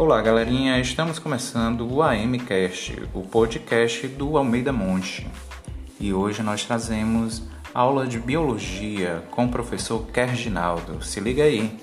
Olá, galerinha. Estamos começando o AMcast, o podcast do Almeida Monte. E hoje nós trazemos aula de biologia com o professor Kerginaldo. Se liga aí.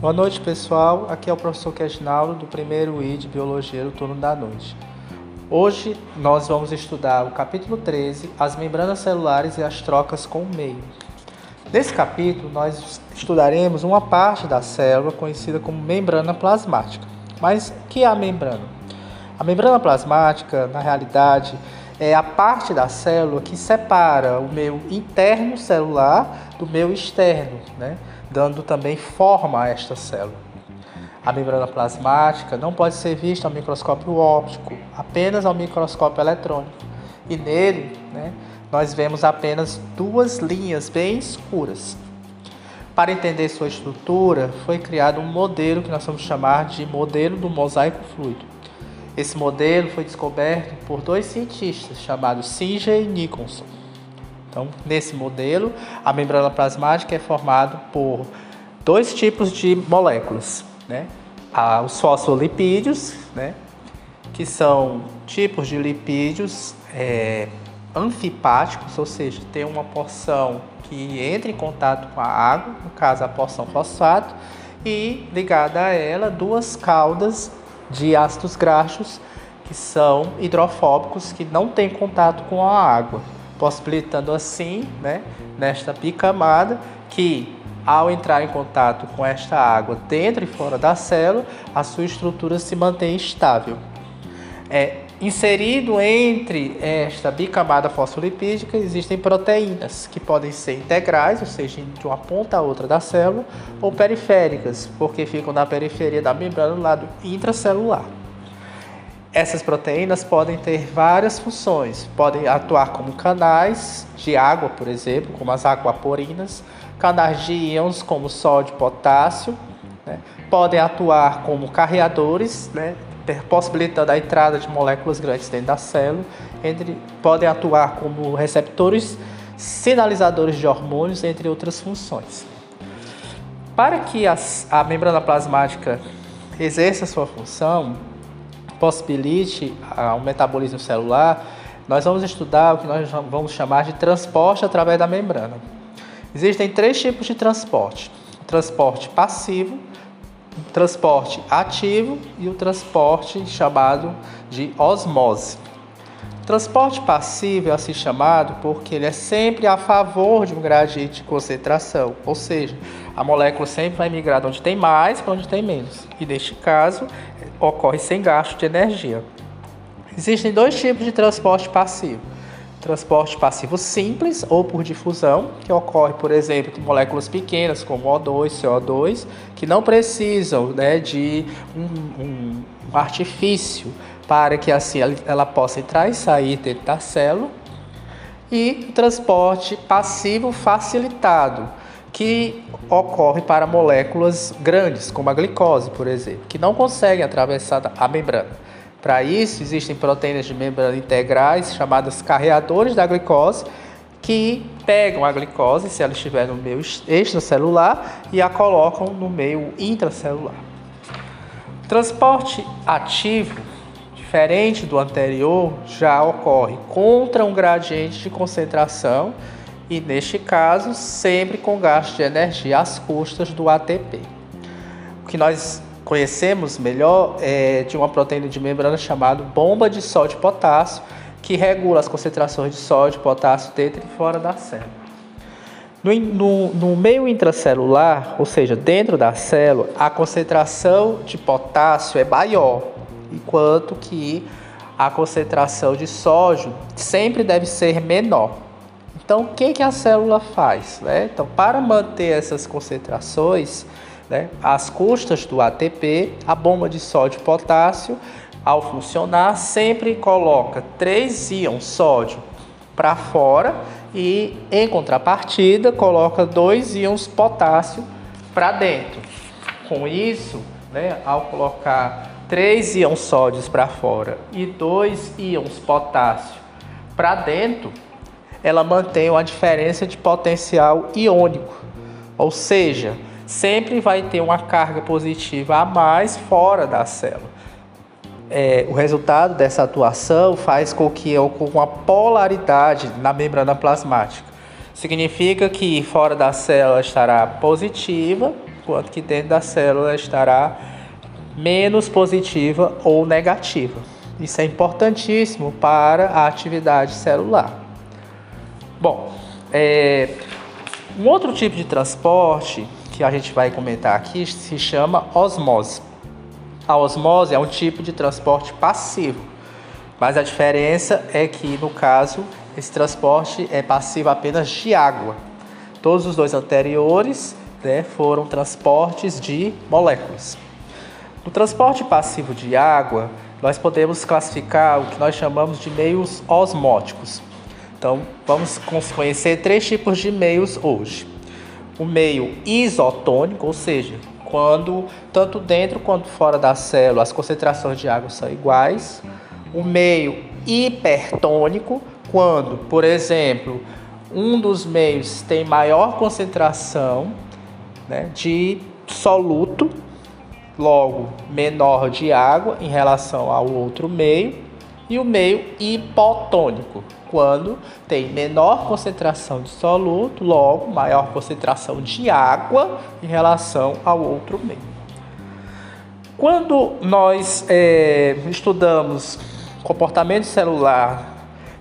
Boa noite, pessoal. Aqui é o professor Kerginaldo do primeiro I de Biologia do turno da noite. Hoje nós vamos estudar o capítulo 13, as membranas celulares e as trocas com o meio. Nesse capítulo, nós estudaremos uma parte da célula conhecida como membrana plasmática. Mas o que é a membrana? A membrana plasmática, na realidade, é a parte da célula que separa o meio interno celular do meio externo, né? dando também forma a esta célula. A membrana plasmática não pode ser vista ao microscópio óptico, apenas ao microscópio eletrônico. E nele, né, nós vemos apenas duas linhas bem escuras. Para entender sua estrutura, foi criado um modelo que nós vamos chamar de modelo do mosaico fluido. Esse modelo foi descoberto por dois cientistas chamados Singer e Nicholson. Então, nesse modelo, a membrana plasmática é formada por dois tipos de moléculas, né? Ah, os fosfolipídios, né? que são tipos de lipídios é, anfipáticos, ou seja, tem uma porção que entra em contato com a água, no caso a porção fosfato, e ligada a ela duas caudas de ácidos graxos que são hidrofóbicos, que não têm contato com a água, possibilitando assim, né, nesta bicamada, que ao entrar em contato com esta água dentro e fora da célula, a sua estrutura se mantém estável. É, inserido entre esta bicamada fosfolipídica existem proteínas que podem ser integrais, ou seja, de uma ponta a outra da célula, ou periféricas, porque ficam na periferia da membrana do lado intracelular. Essas proteínas podem ter várias funções, podem atuar como canais de água, por exemplo, como as aquaporinas, canais de íons como sódio e potássio, né? podem atuar como carreadores, né? possibilitando a entrada de moléculas grandes dentro da célula, entre, podem atuar como receptores sinalizadores de hormônios, entre outras funções. Para que as, a membrana plasmática exerça sua função, possibilite o um metabolismo celular, nós vamos estudar o que nós vamos chamar de transporte através da membrana. Existem três tipos de transporte: transporte passivo, transporte ativo e o transporte chamado de osmose. Transporte passivo é assim chamado porque ele é sempre a favor de um gradiente de concentração, ou seja, a molécula sempre vai migrar de onde tem mais para onde tem menos, e neste caso ocorre sem gasto de energia. Existem dois tipos de transporte passivo transporte passivo simples ou por difusão, que ocorre, por exemplo, de moléculas pequenas como O2, CO2, que não precisam né, de um, um, um artifício para que assim ela possa entrar e sair dentro da célula. E o transporte passivo facilitado, que ocorre para moléculas grandes, como a glicose, por exemplo, que não conseguem atravessar a membrana. Para isso, existem proteínas de membrana integrais, chamadas carreadores da glicose, que pegam a glicose, se ela estiver no meio extracelular, e a colocam no meio intracelular. Transporte ativo, diferente do anterior, já ocorre contra um gradiente de concentração e, neste caso, sempre com gasto de energia às custas do ATP. O que nós conhecemos melhor é de uma proteína de membrana chamada bomba de sódio potássio, que regula as concentrações de sódio potássio dentro e fora da célula. No, no, no, meio intracelular, ou seja, dentro da célula, a concentração de potássio é maior, enquanto que a concentração de sódio sempre deve ser menor. Então, o que, que a célula faz? Né? Então, para manter essas concentrações, né? As custas do ATP, a bomba de sódio e potássio, ao funcionar, sempre coloca três íons sódio para fora e, em contrapartida, coloca dois íons potássio para dentro. Com isso, né, ao colocar três íons sódios para fora e dois íons potássio para dentro, ela mantém uma diferença de potencial iônico, ou seja, sempre vai ter uma carga positiva a mais fora da célula. É, o resultado dessa atuação faz com que ocorra uma polaridade na membrana plasmática. Significa que fora da célula estará positiva, enquanto que dentro da célula estará menos positiva ou negativa. Isso é importantíssimo para a atividade celular. Bom, é, um outro tipo de transporte que a gente vai comentar aqui se chama osmose. A osmose é um tipo de transporte passivo, mas a diferença é que no caso esse transporte é passivo apenas de água. Todos os dois anteriores né, foram transportes de moléculas. No transporte passivo de água, nós podemos classificar o que nós chamamos de meios osmóticos. Então, vamos conhecer três tipos de meios hoje. O meio isotônico, ou seja, quando tanto dentro quanto fora da célula as concentrações de água são iguais. O meio hipertônico, quando, por exemplo, um dos meios tem maior concentração né, de soluto logo menor de água em relação ao outro meio, e o meio hipotônico, quando tem menor concentração de soluto, logo maior concentração de água em relação ao outro meio. Quando nós é, estudamos comportamento celular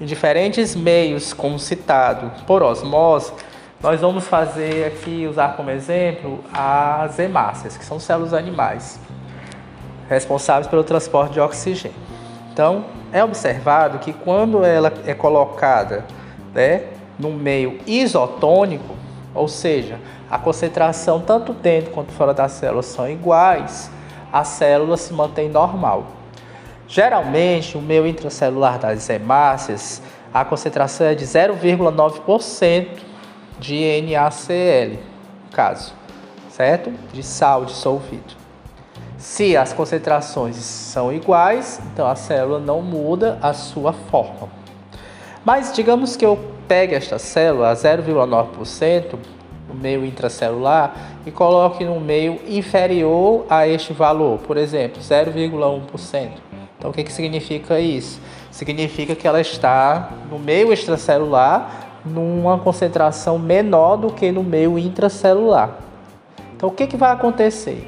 em diferentes meios, como citado por osmose, nós vamos fazer aqui, usar como exemplo, as hemácias, que são células animais, responsáveis pelo transporte de oxigênio. Então, é observado que quando ela é colocada né, no meio isotônico, ou seja, a concentração tanto dentro quanto fora da célula são iguais, a célula se mantém normal. Geralmente, o meio intracelular das hemácias, a concentração é de 0,9% de NaCl, caso, certo? De sal dissolvido. Se as concentrações são iguais, então a célula não muda a sua forma. Mas digamos que eu pegue esta célula a 0,9% no meio intracelular e coloque no meio inferior a este valor, por exemplo, 0,1%. Então o que, que significa isso? Significa que ela está no meio extracelular numa concentração menor do que no meio intracelular. Então, o que, que vai acontecer?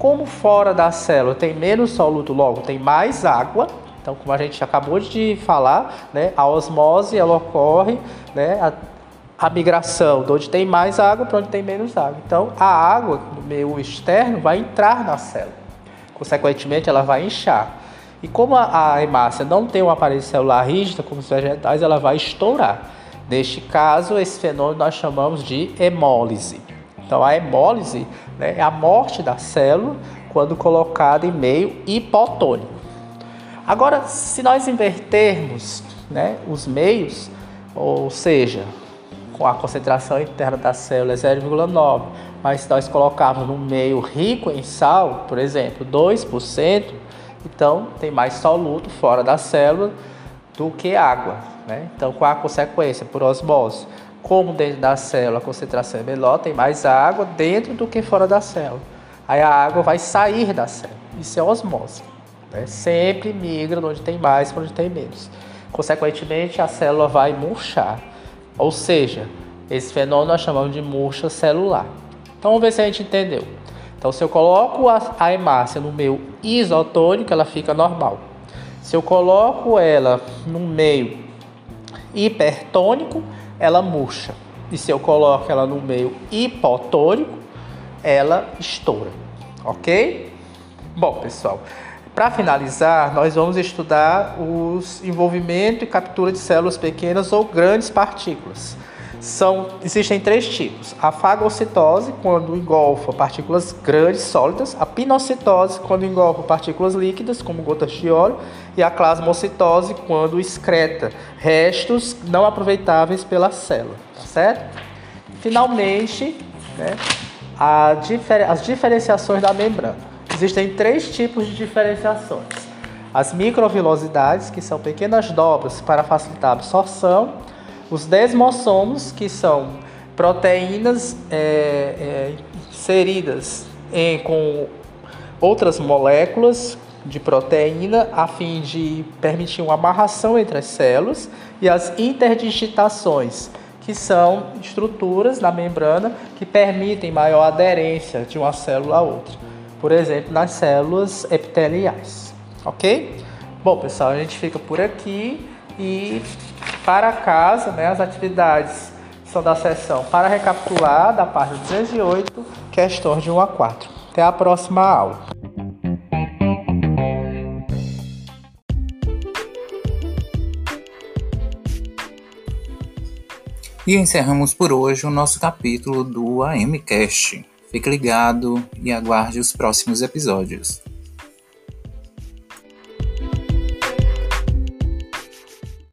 Como fora da célula tem menos soluto, logo tem mais água. Então, como a gente acabou de falar, né, a osmose ela ocorre, né, a, a migração de onde tem mais água para onde tem menos água. Então, a água do meio externo vai entrar na célula. Consequentemente, ela vai inchar. E como a, a hemácia não tem uma parede celular rígida, como os vegetais, ela vai estourar. Neste caso, esse fenômeno nós chamamos de hemólise. Então, a hemólise né, é a morte da célula quando colocada em meio hipotônico. Agora, se nós invertermos né, os meios, ou seja, com a concentração interna da célula é 0,9, mas se nós colocarmos num meio rico em sal, por exemplo, 2%, então tem mais soluto fora da célula do que água. Né? Então, qual a consequência? Por osmose. Como dentro da célula a concentração é menor, tem mais água dentro do que fora da célula. Aí a água vai sair da célula. Isso é osmose. Né? Sempre migra onde tem mais para onde tem menos. Consequentemente, a célula vai murchar. Ou seja, esse fenômeno nós chamamos de murcha celular. Então vamos ver se a gente entendeu. Então, se eu coloco a, a hemácia no meio isotônico, ela fica normal. Se eu coloco ela no meio hipertônico, ela murcha. E se eu coloco ela no meio hipotônico, ela estoura. Ok? Bom, pessoal, para finalizar, nós vamos estudar os envolvimento e captura de células pequenas ou grandes partículas. São, existem três tipos: a fagocitose, quando engolfa partículas grandes, sólidas, a pinocitose, quando engolfa partículas líquidas, como gotas de óleo, e a plasmocitose, quando excreta restos não aproveitáveis pela célula, tá certo? Finalmente, né, difer as diferenciações da membrana. Existem três tipos de diferenciações: as microvilosidades, que são pequenas dobras para facilitar a absorção, os desmossomos, que são proteínas é, é, inseridas em, com outras moléculas de proteína a fim de permitir uma amarração entre as células e as interdigitações, que são estruturas na membrana que permitem maior aderência de uma célula a outra. Por exemplo, nas células epiteliais. Ok? Bom, pessoal, a gente fica por aqui e para casa, né, as atividades são da sessão para recapitular da página 208, questões de 1 a 4. Até a próxima aula. E encerramos por hoje o nosso capítulo do AMCast. Fique ligado e aguarde os próximos episódios.